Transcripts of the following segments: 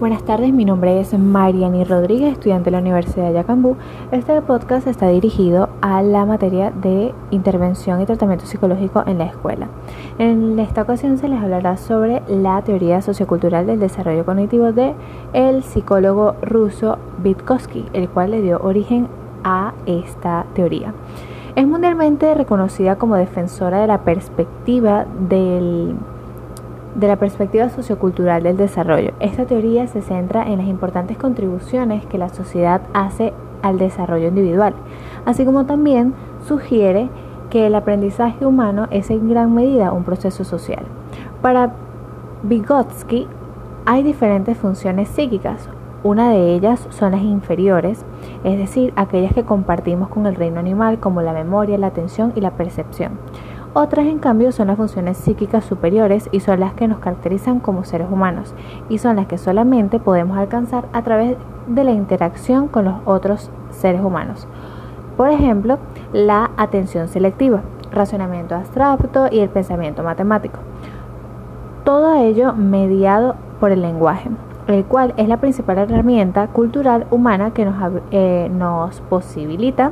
Buenas tardes, mi nombre es Mariani Rodríguez, estudiante de la Universidad de Yacambú. Este podcast está dirigido a la materia de intervención y tratamiento psicológico en la escuela. En esta ocasión se les hablará sobre la teoría sociocultural del desarrollo cognitivo de el psicólogo ruso Vygotsky, el cual le dio origen a esta teoría. Es mundialmente reconocida como defensora de la perspectiva del de la perspectiva sociocultural del desarrollo. Esta teoría se centra en las importantes contribuciones que la sociedad hace al desarrollo individual, así como también sugiere que el aprendizaje humano es en gran medida un proceso social. Para Vygotsky hay diferentes funciones psíquicas. Una de ellas son las inferiores, es decir, aquellas que compartimos con el reino animal como la memoria, la atención y la percepción. Otras, en cambio, son las funciones psíquicas superiores y son las que nos caracterizan como seres humanos y son las que solamente podemos alcanzar a través de la interacción con los otros seres humanos. Por ejemplo, la atención selectiva, razonamiento abstracto y el pensamiento matemático. Todo ello mediado por el lenguaje, el cual es la principal herramienta cultural humana que nos, eh, nos posibilita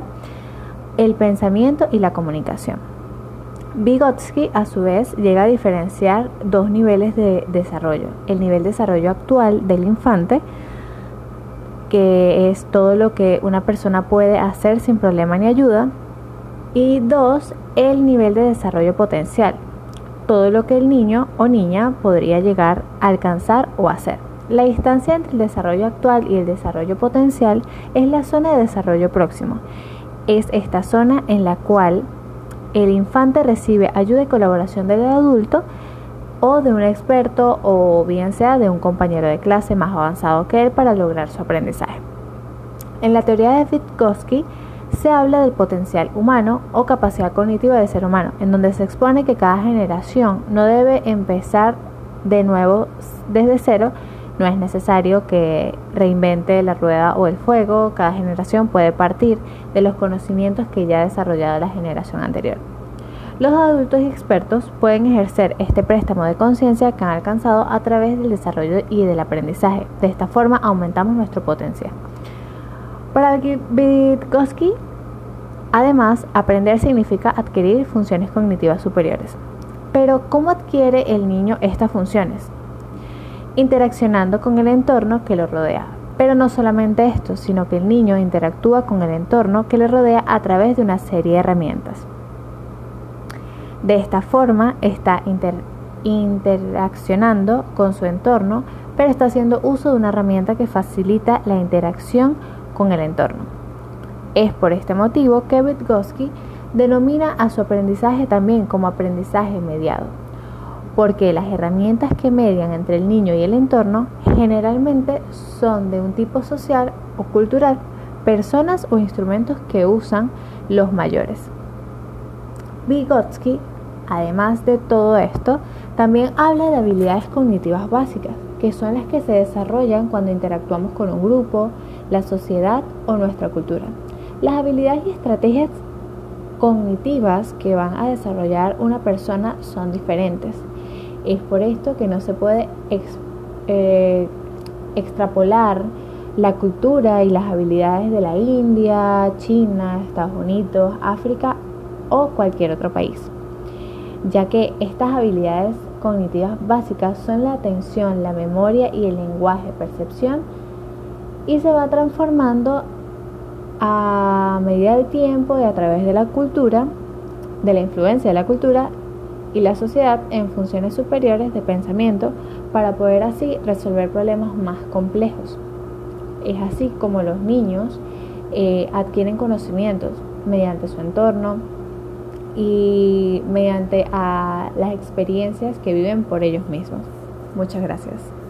el pensamiento y la comunicación. Vygotsky a su vez llega a diferenciar dos niveles de desarrollo. El nivel de desarrollo actual del infante, que es todo lo que una persona puede hacer sin problema ni ayuda. Y dos, el nivel de desarrollo potencial, todo lo que el niño o niña podría llegar a alcanzar o hacer. La distancia entre el desarrollo actual y el desarrollo potencial es la zona de desarrollo próximo. Es esta zona en la cual el infante recibe ayuda y colaboración del adulto o de un experto o bien sea de un compañero de clase más avanzado que él para lograr su aprendizaje. En la teoría de Vygotsky se habla del potencial humano o capacidad cognitiva del ser humano, en donde se expone que cada generación no debe empezar de nuevo desde cero, no es necesario que reinvente la rueda o el fuego, cada generación puede partir de los conocimientos que ya ha desarrollado la generación anterior. Los adultos expertos pueden ejercer este préstamo de conciencia que han alcanzado a través del desarrollo y del aprendizaje. De esta forma aumentamos nuestro potencial. Para Vygotsky, además, aprender significa adquirir funciones cognitivas superiores. Pero, ¿cómo adquiere el niño estas funciones? interaccionando con el entorno que lo rodea. Pero no solamente esto, sino que el niño interactúa con el entorno que le rodea a través de una serie de herramientas. De esta forma está interaccionando con su entorno, pero está haciendo uso de una herramienta que facilita la interacción con el entorno. Es por este motivo que Vygotsky denomina a su aprendizaje también como aprendizaje mediado porque las herramientas que median entre el niño y el entorno generalmente son de un tipo social o cultural, personas o instrumentos que usan los mayores. Vygotsky, además de todo esto, también habla de habilidades cognitivas básicas, que son las que se desarrollan cuando interactuamos con un grupo, la sociedad o nuestra cultura. Las habilidades y estrategias cognitivas que van a desarrollar una persona son diferentes es por esto que no se puede eh, extrapolar la cultura y las habilidades de la India, China, Estados Unidos, África o cualquier otro país, ya que estas habilidades cognitivas básicas son la atención, la memoria y el lenguaje, percepción, y se va transformando a medida del tiempo y a través de la cultura, de la influencia de la cultura y la sociedad en funciones superiores de pensamiento para poder así resolver problemas más complejos. Es así como los niños eh, adquieren conocimientos mediante su entorno y mediante a las experiencias que viven por ellos mismos. Muchas gracias.